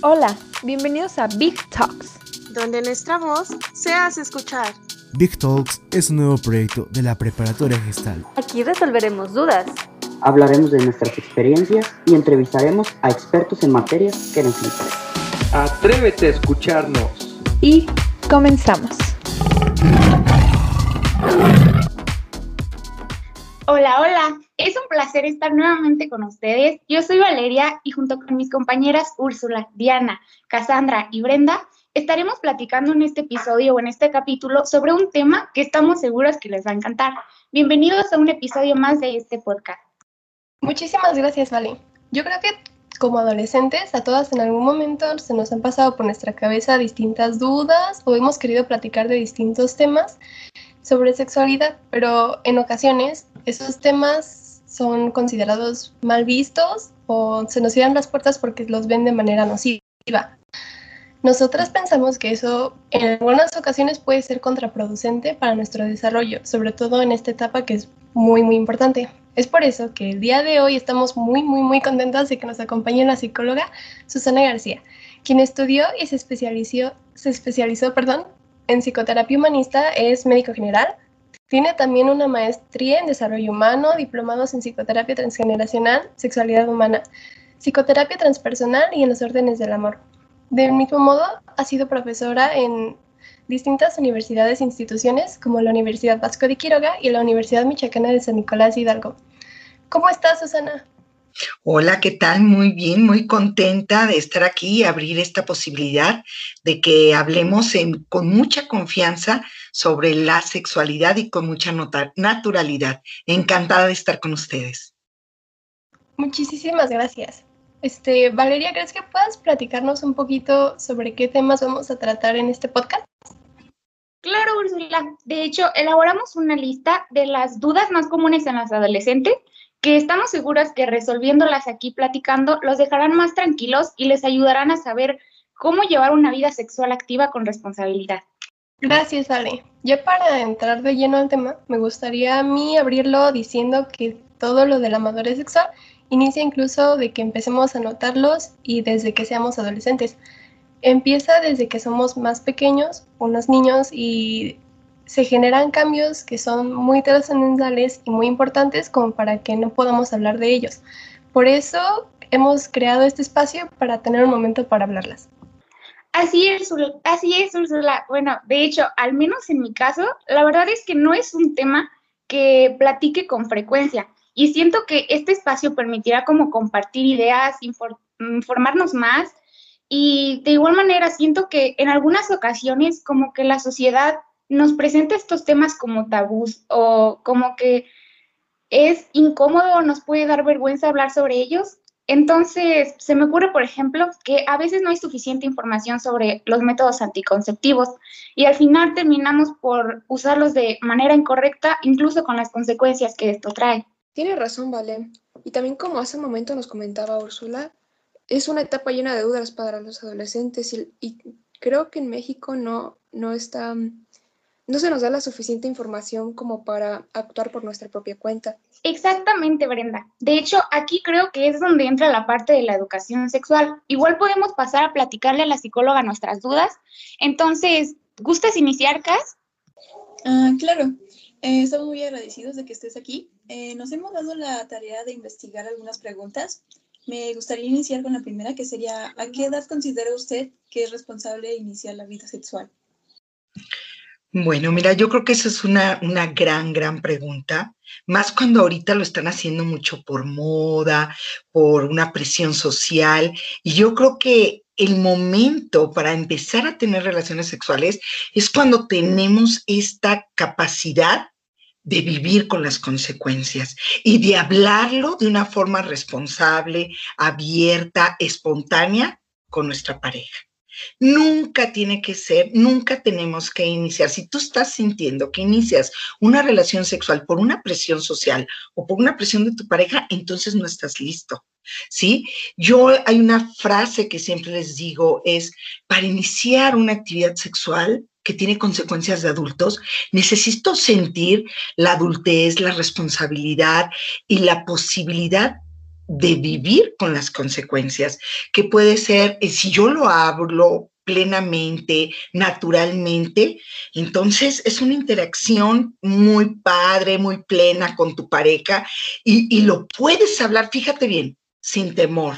Hola, bienvenidos a Big Talks, donde nuestra voz se hace escuchar. Big Talks es un nuevo proyecto de la Preparatoria Gestal. Aquí resolveremos dudas. Hablaremos de nuestras experiencias y entrevistaremos a expertos en materias que nos interesan. Atrévete a escucharnos. Y comenzamos. Hola, hola. Es un placer estar nuevamente con ustedes. Yo soy Valeria y junto con mis compañeras Úrsula, Diana, Cassandra y Brenda estaremos platicando en este episodio o en este capítulo sobre un tema que estamos seguros que les va a encantar. Bienvenidos a un episodio más de este podcast. Muchísimas gracias, Vale. Yo creo que como adolescentes, a todas en algún momento se nos han pasado por nuestra cabeza distintas dudas o hemos querido platicar de distintos temas sobre sexualidad, pero en ocasiones esos temas son considerados mal vistos o se nos cierran las puertas porque los ven de manera nociva. Nosotras pensamos que eso en algunas ocasiones puede ser contraproducente para nuestro desarrollo, sobre todo en esta etapa que es muy, muy importante. Es por eso que el día de hoy estamos muy, muy, muy contentas de que nos acompañe la psicóloga Susana García, quien estudió y se especializó, en psicoterapia humanista, es médico general, tiene también una maestría en desarrollo humano, diplomados en psicoterapia transgeneracional, sexualidad humana, psicoterapia transpersonal y en los órdenes del amor. Del mismo modo, ha sido profesora en distintas universidades e instituciones como la Universidad Vasco de Quiroga y la Universidad Michoacana de San Nicolás Hidalgo. ¿Cómo estás, Susana? Hola, ¿qué tal? Muy bien, muy contenta de estar aquí y abrir esta posibilidad de que hablemos con mucha confianza sobre la sexualidad y con mucha naturalidad. Encantada de estar con ustedes. Muchísimas gracias. Este, Valeria, ¿crees que puedas platicarnos un poquito sobre qué temas vamos a tratar en este podcast? Claro, Úrsula. De hecho, elaboramos una lista de las dudas más comunes en los adolescentes que estamos seguras que resolviéndolas aquí platicando los dejarán más tranquilos y les ayudarán a saber cómo llevar una vida sexual activa con responsabilidad. Gracias, Ale. Ya para entrar de lleno al tema, me gustaría a mí abrirlo diciendo que todo lo de la madurez sexual inicia incluso de que empecemos a notarlos y desde que seamos adolescentes. Empieza desde que somos más pequeños, unos niños, y se generan cambios que son muy trascendentales y muy importantes como para que no podamos hablar de ellos. Por eso hemos creado este espacio para tener un momento para hablarlas. Así es, así es, Ursula. Bueno, de hecho, al menos en mi caso, la verdad es que no es un tema que platique con frecuencia y siento que este espacio permitirá como compartir ideas, informarnos más y de igual manera siento que en algunas ocasiones como que la sociedad nos presenta estos temas como tabús o como que es incómodo o nos puede dar vergüenza hablar sobre ellos. Entonces, se me ocurre, por ejemplo, que a veces no hay suficiente información sobre los métodos anticonceptivos y al final terminamos por usarlos de manera incorrecta, incluso con las consecuencias que esto trae. Tiene razón, Vale. Y también como hace un momento nos comentaba Úrsula, es una etapa llena de dudas para los adolescentes y, creo que en México no, no está no se nos da la suficiente información como para actuar por nuestra propia cuenta. Exactamente, Brenda. De hecho, aquí creo que es donde entra la parte de la educación sexual. Igual podemos pasar a platicarle a la psicóloga nuestras dudas. Entonces, ¿gustas iniciar, Cas? Ah, claro. Eh, estamos muy agradecidos de que estés aquí. Eh, nos hemos dado la tarea de investigar algunas preguntas. Me gustaría iniciar con la primera, que sería, ¿a qué edad considera usted que es responsable de iniciar la vida sexual? Bueno, mira, yo creo que esa es una, una gran, gran pregunta, más cuando ahorita lo están haciendo mucho por moda, por una presión social, y yo creo que el momento para empezar a tener relaciones sexuales es cuando tenemos esta capacidad de vivir con las consecuencias y de hablarlo de una forma responsable, abierta, espontánea con nuestra pareja. Nunca tiene que ser, nunca tenemos que iniciar. Si tú estás sintiendo que inicias una relación sexual por una presión social o por una presión de tu pareja, entonces no estás listo. ¿Sí? Yo hay una frase que siempre les digo es, para iniciar una actividad sexual que tiene consecuencias de adultos, necesito sentir la adultez, la responsabilidad y la posibilidad de vivir con las consecuencias, que puede ser, eh, si yo lo hablo plenamente, naturalmente, entonces es una interacción muy padre, muy plena con tu pareja y, y lo puedes hablar, fíjate bien, sin temor,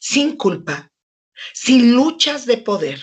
sin culpa, sin luchas de poder,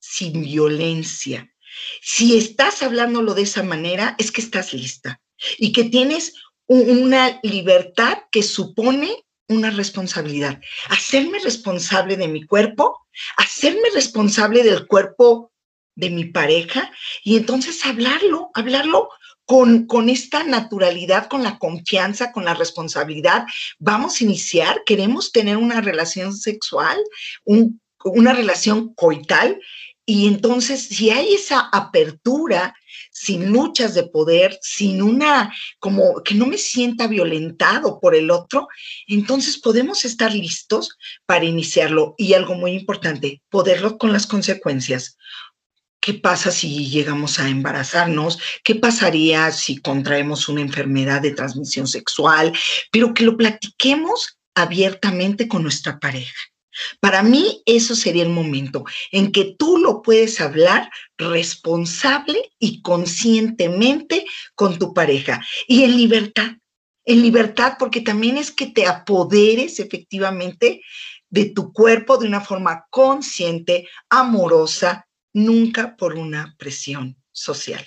sin violencia. Si estás hablándolo de esa manera, es que estás lista y que tienes una libertad que supone una responsabilidad. Hacerme responsable de mi cuerpo, hacerme responsable del cuerpo de mi pareja y entonces hablarlo, hablarlo con, con, esta naturalidad, con la confianza, con la responsabilidad. Vamos a iniciar, queremos tener una relación sexual, una relación coital. Y entonces, si hay esa apertura sin luchas de poder, sin una, como que no me sienta violentado por el otro, entonces podemos estar listos para iniciarlo. Y algo muy importante, poderlo con las consecuencias. ¿Qué pasa si llegamos a embarazarnos? ¿Qué pasaría si contraemos una enfermedad de transmisión sexual? Pero que lo platiquemos abiertamente con nuestra pareja. Para mí, eso sería el momento en que tú lo puedes hablar responsable y conscientemente con tu pareja y en libertad. En libertad, porque también es que te apoderes efectivamente de tu cuerpo de una forma consciente, amorosa, nunca por una presión social.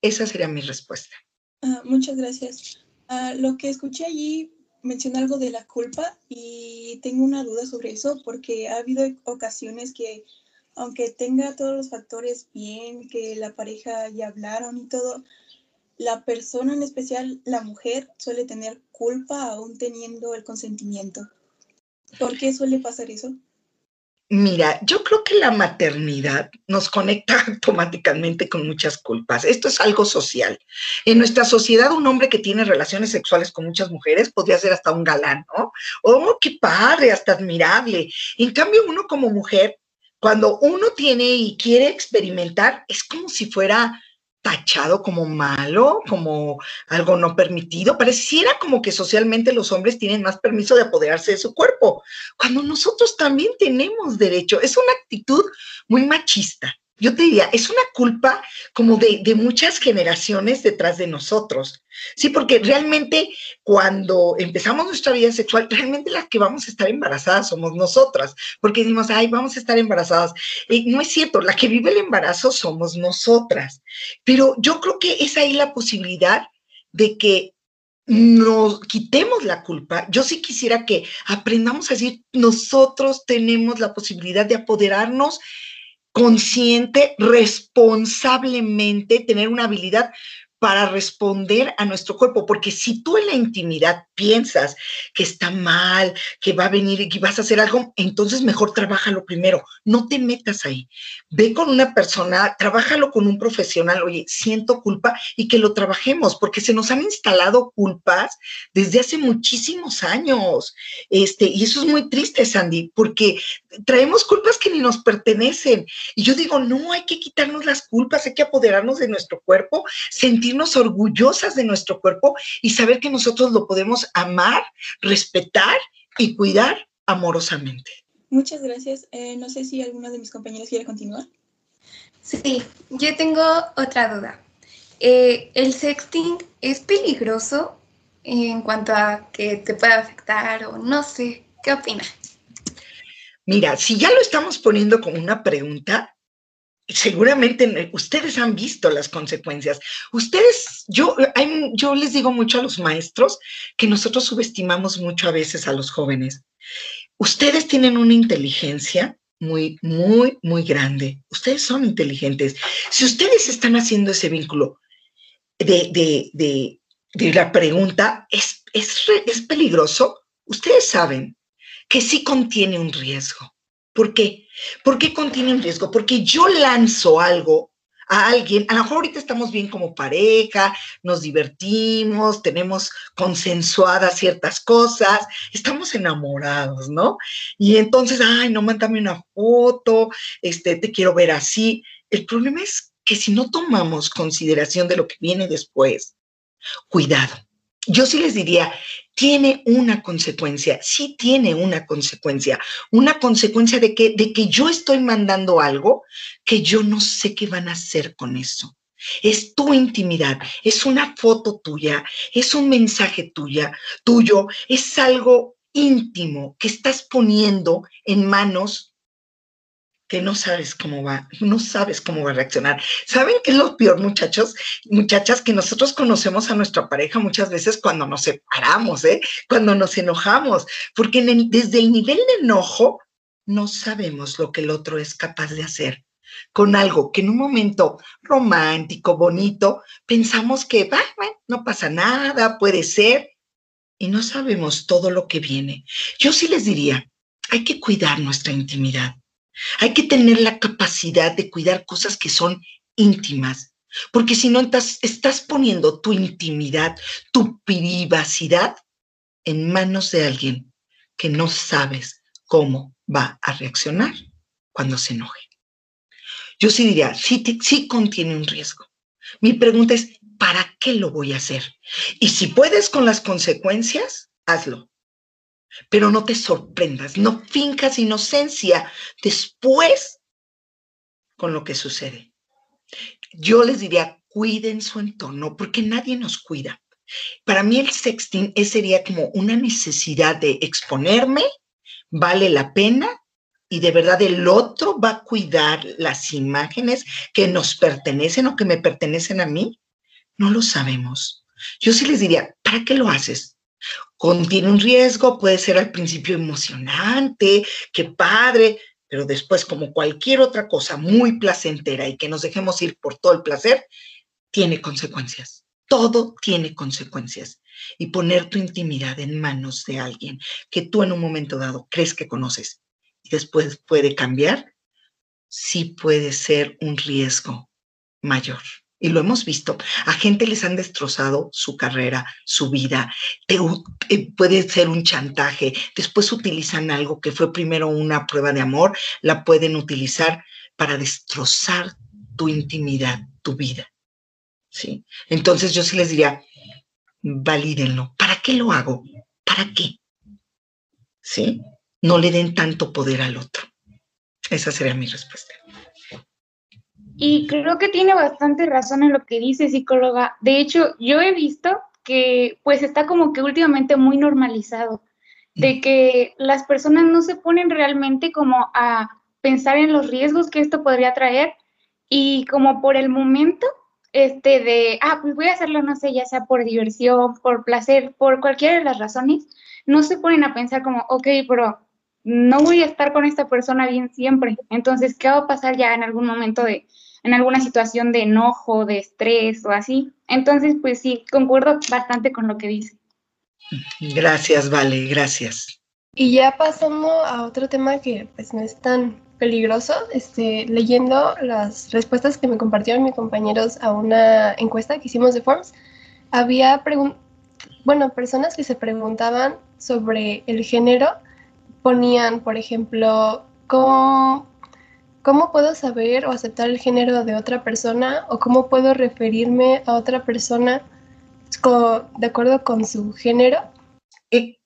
Esa sería mi respuesta. Uh, muchas gracias. Uh, lo que escuché allí menciona algo de la culpa y tengo una duda sobre eso porque ha habido ocasiones que aunque tenga todos los factores bien, que la pareja ya hablaron y todo, la persona en especial, la mujer, suele tener culpa aún teniendo el consentimiento. ¿Por qué suele pasar eso? Mira, yo creo que la maternidad nos conecta automáticamente con muchas culpas. Esto es algo social. En nuestra sociedad, un hombre que tiene relaciones sexuales con muchas mujeres podría ser hasta un galán, ¿no? Oh, qué padre, hasta admirable. En cambio, uno como mujer, cuando uno tiene y quiere experimentar, es como si fuera tachado como malo, como algo no permitido. Pareciera como que socialmente los hombres tienen más permiso de apoderarse de su cuerpo, cuando nosotros también tenemos derecho. Es una actitud muy machista. Yo te diría, es una culpa como de, de muchas generaciones detrás de nosotros. Sí, porque realmente cuando empezamos nuestra vida sexual, realmente las que vamos a estar embarazadas somos nosotras, porque decimos, ay, vamos a estar embarazadas. Y no es cierto, la que vive el embarazo somos nosotras. Pero yo creo que es ahí la posibilidad de que nos quitemos la culpa. Yo sí quisiera que aprendamos a decir, nosotros tenemos la posibilidad de apoderarnos consciente, responsablemente, tener una habilidad para responder a nuestro cuerpo, porque si tú en la intimidad piensas que está mal, que va a venir y que vas a hacer algo, entonces mejor trabájalo primero, no te metas ahí. Ve con una persona, trabájalo con un profesional, oye, siento culpa y que lo trabajemos, porque se nos han instalado culpas desde hace muchísimos años. Este, y eso es muy triste, Sandy, porque traemos culpas que ni nos pertenecen. Y yo digo, no, hay que quitarnos las culpas, hay que apoderarnos de nuestro cuerpo, sentir orgullosas de nuestro cuerpo y saber que nosotros lo podemos amar, respetar y cuidar amorosamente. Muchas gracias. Eh, no sé si alguno de mis compañeros quiere continuar. Sí, yo tengo otra duda. Eh, ¿El sexting es peligroso en cuanto a que te pueda afectar o no sé? ¿Qué opina? Mira, si ya lo estamos poniendo como una pregunta, seguramente ustedes han visto las consecuencias. Ustedes, yo, yo les digo mucho a los maestros que nosotros subestimamos mucho a veces a los jóvenes. Ustedes tienen una inteligencia muy, muy, muy grande. Ustedes son inteligentes. Si ustedes están haciendo ese vínculo de, de, de, de la pregunta, ¿es, es, ¿es peligroso? Ustedes saben que sí contiene un riesgo. ¿Por qué? ¿Por qué contiene un riesgo? Porque yo lanzo algo a alguien, a lo mejor ahorita estamos bien como pareja, nos divertimos, tenemos consensuadas ciertas cosas, estamos enamorados, ¿no? Y entonces, ay, no, mándame una foto, este, te quiero ver así. El problema es que si no tomamos consideración de lo que viene después, cuidado, yo sí les diría, tiene una consecuencia, sí tiene una consecuencia, una consecuencia de que, de que yo estoy mandando algo que yo no sé qué van a hacer con eso. Es tu intimidad, es una foto tuya, es un mensaje tuya, tuyo, es algo íntimo que estás poniendo en manos que no sabes cómo va, no sabes cómo va a reaccionar. ¿Saben qué es lo peor, muchachos? Muchachas, que nosotros conocemos a nuestra pareja muchas veces cuando nos separamos, ¿eh? Cuando nos enojamos, porque desde el nivel de enojo no sabemos lo que el otro es capaz de hacer con algo que en un momento romántico, bonito, pensamos que, va, no pasa nada, puede ser, y no sabemos todo lo que viene. Yo sí les diría, hay que cuidar nuestra intimidad. Hay que tener la capacidad de cuidar cosas que son íntimas, porque si no estás, poniendo tu intimidad, tu privacidad en manos de alguien que no sabes cómo va a reaccionar cuando se enoje. Yo sí diría, sí, sí contiene un riesgo. Mi pregunta es, ¿para qué lo voy a hacer? Y si puedes con las consecuencias, hazlo pero no te sorprendas, no fincas inocencia después con lo que sucede. Yo les diría, cuiden su entorno porque nadie nos cuida. Para mí el sexting sería como una necesidad de exponerme, vale la pena y de verdad el otro va a cuidar las imágenes que nos pertenecen o que me pertenecen a mí. No lo sabemos. Yo sí les diría, ¿para qué lo haces? Contiene un riesgo, puede ser al principio emocionante, qué padre, pero después, como cualquier otra cosa muy placentera y que nos dejemos ir por todo el placer, tiene consecuencias. Todo tiene consecuencias. Y poner tu intimidad en manos de alguien que tú en un momento dado crees que conoces y después puede cambiar, sí puede ser un riesgo mayor y lo hemos visto, a gente les han destrozado su carrera, su vida, eh, puede ser un chantaje, después utilizan algo que fue primero una prueba de amor, la pueden utilizar para destrozar tu intimidad, tu vida. ¿Sí? Entonces yo sí les diría, valídenlo. ¿Para qué lo hago? ¿Para qué? ¿Sí? No le den tanto poder al otro. Esa sería mi respuesta. Y creo que tiene bastante razón en lo que dice psicóloga. De hecho, yo he visto que pues está como que últimamente muy normalizado, de mm. que las personas no se ponen realmente como a pensar en los riesgos que esto podría traer y como por el momento este de, ah, pues voy a hacerlo, no sé, ya sea por diversión, por placer, por cualquiera de las razones, no se ponen a pensar como, ok, pero no voy a estar con esta persona bien siempre. Entonces, ¿qué va a pasar ya en algún momento de, en alguna situación de enojo, de estrés o así? Entonces, pues sí, concuerdo bastante con lo que dice. Gracias, Vale, gracias. Y ya pasando a otro tema que pues no es tan peligroso, este, leyendo las respuestas que me compartieron mis compañeros a una encuesta que hicimos de Forms, había bueno, personas que se preguntaban sobre el género ponían, por ejemplo, ¿cómo, ¿cómo puedo saber o aceptar el género de otra persona o cómo puedo referirme a otra persona de acuerdo con su género? Eh,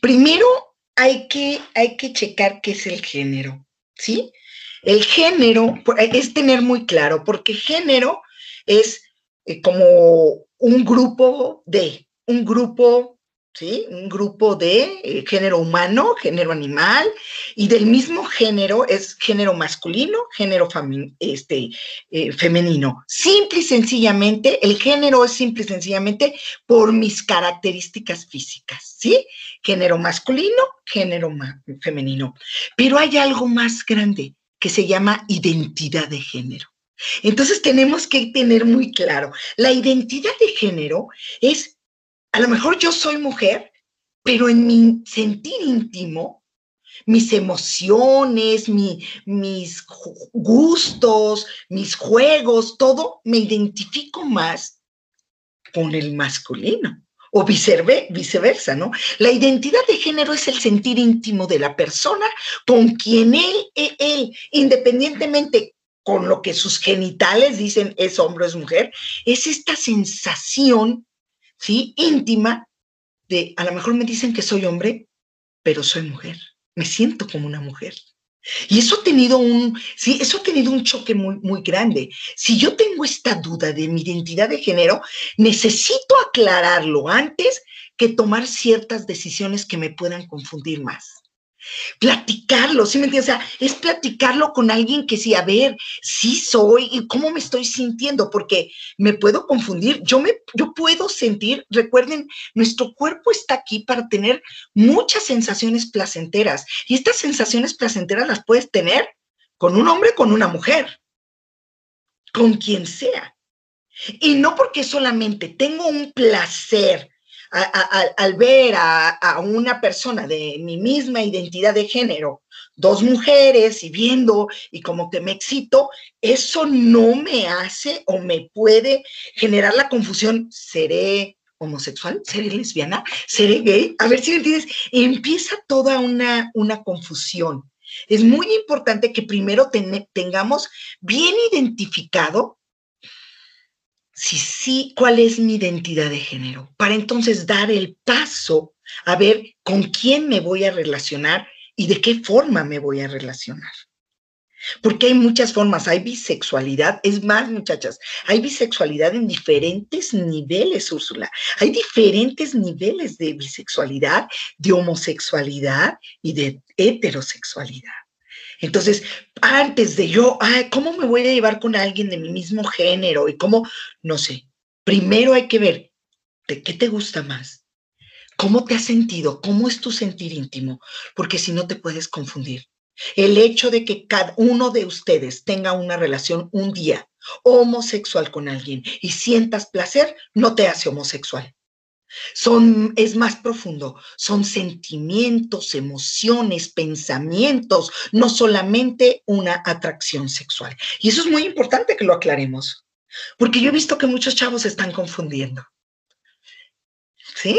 primero hay que, hay que checar qué es el género, ¿sí? El género es tener muy claro, porque género es eh, como un grupo de, un grupo Un grupo de eh, género humano, género animal, y del mismo género es género masculino, género este, eh, femenino. Simple y sencillamente, el género es simple y sencillamente por mis características físicas, ¿sí? Género masculino, género femenino. Pero hay algo más grande que se llama identidad de género. Entonces tenemos que tener muy claro, la identidad de género es a lo mejor yo soy mujer, pero en mi sentir íntimo, mis emociones, mis gustos, mis juegos, todo, me identifico más con el masculino o viceversa, ¿no? La identidad de género es el sentir íntimo de la persona con quien él, él, él, independientemente con lo que sus genitales dicen es hombre o es mujer, es esta sensación ¿sí? Íntima, de a lo mejor me dicen que soy hombre, pero soy mujer. Me siento como una mujer. Y eso ha tenido un, sí, eso ha tenido un choque muy, muy grande. Si yo tengo esta duda de mi identidad de género, necesito aclararlo antes que tomar ciertas decisiones que me puedan confundir más platicarlo, ¿sí me entiendes? O sea, es platicarlo con alguien que sí, a ver, sí soy y cómo me estoy sintiendo, porque me puedo confundir, yo me, yo puedo sentir, recuerden, nuestro cuerpo está aquí para tener muchas sensaciones placenteras y estas sensaciones placenteras las puedes tener con un hombre, con una mujer, con quien sea. Y no porque solamente tengo un placer al ver a, una persona de mi misma identidad de género, dos mujeres y viendo y como que me excito, eso no me hace o me puede generar la confusión, ¿seré homosexual? ¿Seré lesbiana? ¿Seré gay? A ver si me entiendes, empieza toda una, una confusión. Es muy importante que primero tengamos bien identificado si sí, cuál es mi identidad de género, para entonces dar el paso a ver con quién me voy a relacionar y de qué forma me voy a relacionar. Porque hay muchas formas, hay bisexualidad, es más, muchachas, hay bisexualidad en diferentes niveles, Úrsula. Hay diferentes niveles de bisexualidad, de homosexualidad y de heterosexualidad. Entonces, antes de yo, ay, ¿cómo me voy a llevar con alguien de mi mismo género? Y cómo, no sé, primero hay que ver de qué te gusta más, cómo te has sentido, cómo es tu sentir íntimo, porque si no te puedes confundir. El hecho de que cada uno de ustedes tenga una relación un día homosexual con alguien y sientas placer, no te hace homosexual. Son, es más profundo, son sentimientos, emociones, pensamientos, no solamente una atracción sexual. Y eso es muy importante que lo aclaremos, porque yo he visto que muchos chavos se están confundiendo. ¿Sí?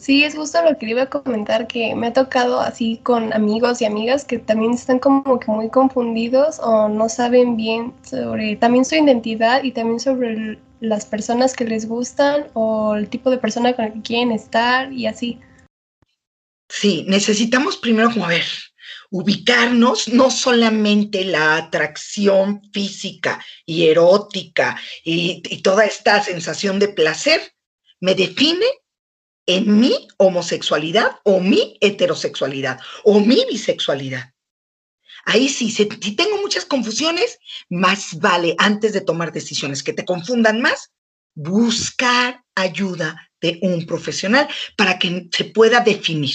Sí, es justo lo que iba a comentar, que me ha tocado así con amigos y amigas que también están como que muy confundidos o no saben bien sobre también su identidad y también sobre las personas que les gustan o el tipo de persona con el que quieren estar y así. Sí, necesitamos primero como ver, ubicarnos no solamente la atracción física y erótica y, y toda esta sensación de placer me define en mi homosexualidad o mi heterosexualidad o mi bisexualidad. Ahí sí, si, tengo muchas confusiones, más vale antes de tomar decisiones que te confundan más, buscar ayuda de un profesional para que se pueda definir.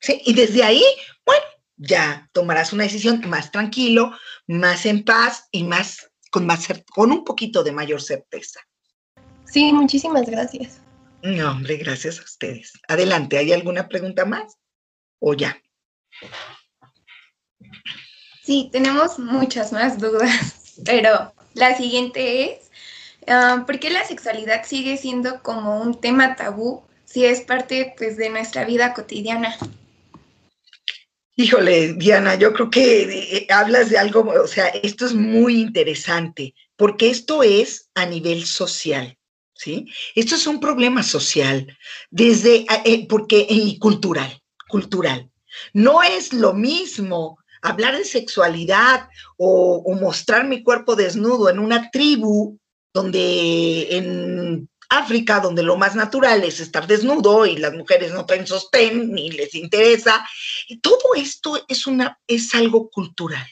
¿sí? Y desde ahí, bueno, ya tomarás una decisión más tranquilo, más en paz y más con, más, con un poquito de mayor certeza. Sí, muchísimas gracias. No, hombre, gracias a ustedes. Adelante, ¿hay alguna pregunta más? ¿O ya? Sí, tenemos muchas más dudas, pero la siguiente es, ah, ¿por qué la sexualidad sigue siendo como un tema tabú si es parte pues, de nuestra vida cotidiana? Híjole, Diana, yo creo que eh, hablas de algo, o sea, esto es muy interesante, porque esto es a nivel social. ¿sí? Esto es un problema social, desde, eh, eh, porque, y cultural, cultural. No es lo mismo hablar de sexualidad o, mostrar mi cuerpo desnudo en una tribu donde en África, donde lo más natural es estar desnudo y las mujeres no traen sostén ni les interesa. Y todo esto es, una, es algo cultural,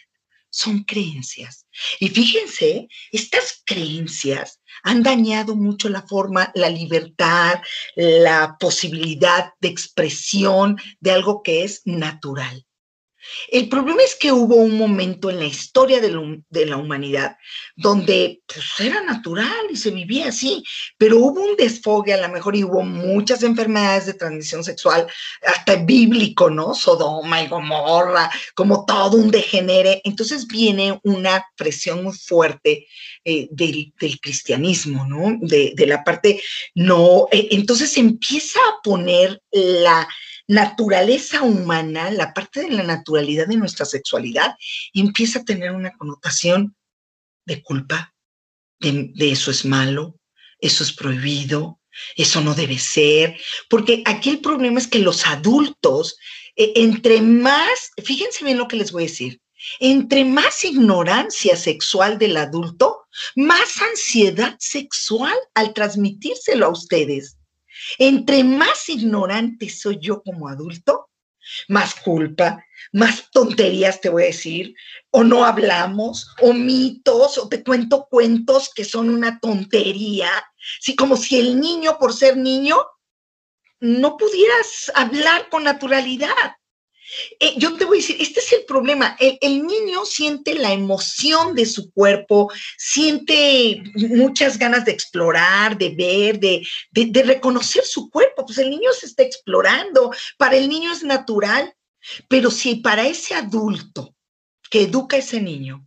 son creencias. Y fíjense, estas creencias han dañado mucho la forma, la libertad, la posibilidad de expresión de algo que es natural. El problema es que hubo un momento en la historia de, la humanidad donde pues, era natural y se vivía así, pero hubo un desfogue a lo mejor y hubo muchas enfermedades de transmisión sexual, hasta bíblico, ¿no? Sodoma y Gomorra, como todo un degenere. Entonces viene una presión muy fuerte eh, del, cristianismo, ¿no? De, la parte, no, eh, entonces empieza a poner la naturaleza humana, la parte de la naturalidad de nuestra sexualidad, empieza a tener una connotación de culpa, de, eso es malo, eso es prohibido, eso no debe ser, porque aquí el problema es que los adultos, eh, entre más, fíjense bien lo que les voy a decir, entre más ignorancia sexual del adulto, más ansiedad sexual al transmitírselo a ustedes. Entre más ignorante soy yo como adulto, más culpa, más tonterías te voy a decir, o no hablamos, o mitos, o te cuento cuentos que son una tontería, sí, como si el niño, por ser niño, no pudieras hablar con naturalidad. Eh, yo te voy a decir, este es el problema. El, niño siente la emoción de su cuerpo, siente muchas ganas de explorar, de ver, de, de reconocer su cuerpo. Pues el niño se está explorando. Para el niño es natural. Pero si para ese adulto que educa ese niño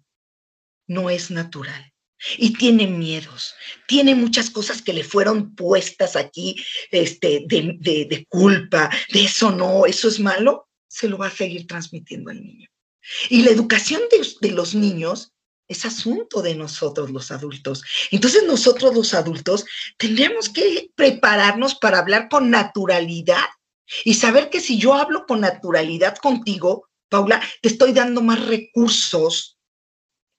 no es natural, y tiene miedos, tiene muchas cosas que le fueron puestas aquí este, de, de, culpa, de eso no, eso es malo, se lo va a seguir transmitiendo al niño. Y la educación de, los niños es asunto de nosotros los adultos. Entonces nosotros los adultos tendríamos que prepararnos para hablar con naturalidad y saber que si yo hablo con naturalidad contigo, Paula, te estoy dando más recursos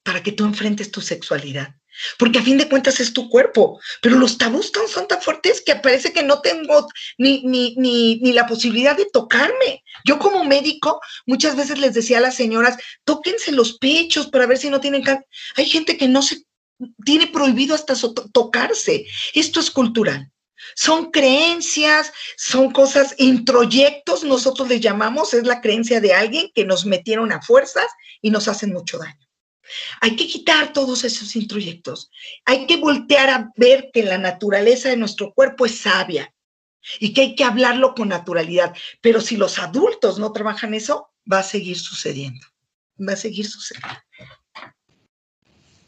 para que tú enfrentes tu sexualidad porque a fin de cuentas es tu cuerpo, pero los tabús son tan fuertes que parece que no tengo ni, ni, ni, ni, la posibilidad de tocarme. Yo como médico muchas veces les decía a las señoras, tóquense los pechos para ver si no tienen cáncer. Hay gente que no se tiene prohibido hasta tocarse. Esto es cultural. Son creencias, son cosas, introyectos, nosotros les llamamos, es la creencia de alguien que nos metieron a fuerzas y nos hacen mucho daño. Hay que quitar todos esos introyectos. Hay que voltear a ver que la naturaleza de nuestro cuerpo es sabia y que hay que hablarlo con naturalidad. Pero si los adultos no trabajan eso, va a seguir sucediendo. Va a seguir sucediendo.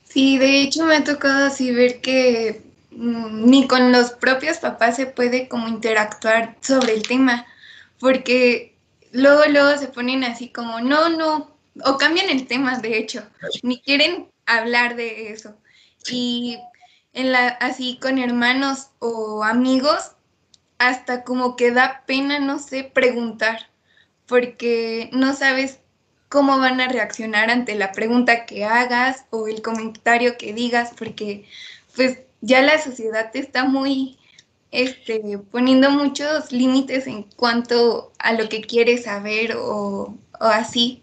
Sí, de hecho me ha tocado así ver que mm, ni con los propios papás se puede como interactuar sobre el tema, porque luego, luego se ponen así como, no, no, o cambian el tema, de hecho, ni quieren hablar de eso. Y en la, así con hermanos o amigos, hasta como que da pena, no sé, preguntar, porque no sabes cómo van a reaccionar ante la pregunta que hagas o el comentario que digas, porque pues ya la sociedad está muy este, poniendo muchos límites en cuanto a lo que quieres saber o, o así.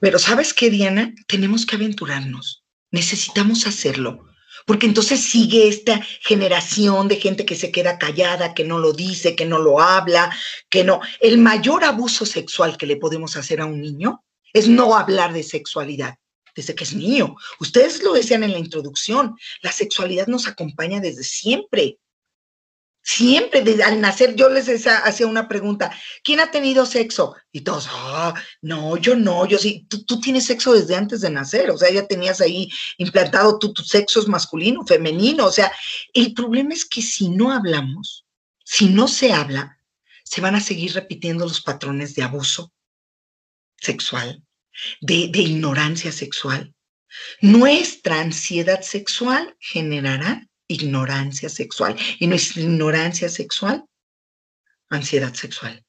Pero ¿sabes qué, Diana? Tenemos que aventurarnos. Necesitamos hacerlo. Porque entonces sigue esta generación de gente que se queda callada, que no lo dice, que no lo habla, que no. El mayor abuso sexual que le podemos hacer a un niño es no hablar de sexualidad desde que es niño. Ustedes lo decían en la introducción, la sexualidad nos acompaña desde siempre. Siempre, desde al nacer, yo les hacía una pregunta, ¿quién ha tenido sexo? Y todos, ah, no, yo no, yo sí, tú, tienes sexo desde antes de nacer, o sea, ya tenías ahí implantado tu, tu sexo es masculino, femenino, o sea, el problema es que si no hablamos, si no se habla, se van a seguir repitiendo los patrones de abuso sexual, de, de ignorancia sexual. Nuestra ansiedad sexual generará ignorancia sexual. Y no es ignorancia sexual, ansiedad sexual.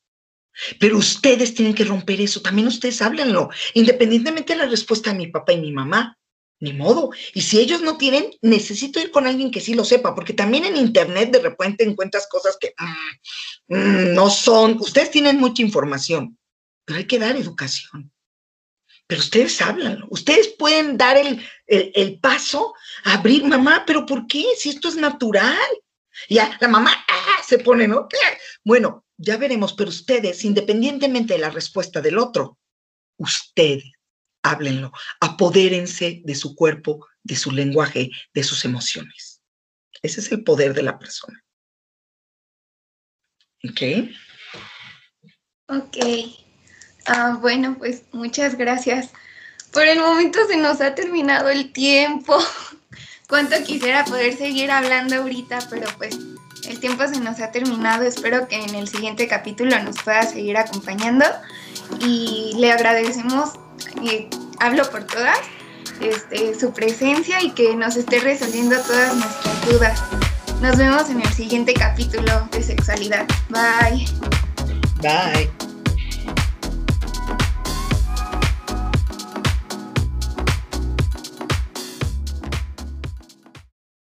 Pero ustedes tienen que romper eso. También ustedes háblenlo, independientemente de la respuesta de mi papá y mi mamá. Ni modo. Y si ellos no tienen, necesito ir con alguien que sí lo sepa, porque también en internet de repente encuentras cosas que mm, mm, no son. Ustedes tienen mucha información, pero hay que dar educación pero ustedes hablan, ustedes pueden dar el, paso a abrir, mamá, pero ¿por qué? Si esto es natural. Ya, la mamá ¡ah! se pone, ¿no? Bueno, ya veremos, pero ustedes, independientemente de la respuesta del otro, ustedes háblenlo, apodérense de su cuerpo, de su lenguaje, de sus emociones. Ese es el poder de la persona. ¿Ok? Ok. Ah, bueno, pues muchas gracias. Por el momento se nos ha terminado el tiempo. Cuánto quisiera poder seguir hablando ahorita, pero pues el tiempo se nos ha terminado. Espero que en el siguiente capítulo nos pueda seguir acompañando y le agradecemos, eh, hablo por todas, este, su presencia y que nos esté resolviendo todas nuestras dudas. Nos vemos en el siguiente capítulo de sexualidad. Bye. Bye.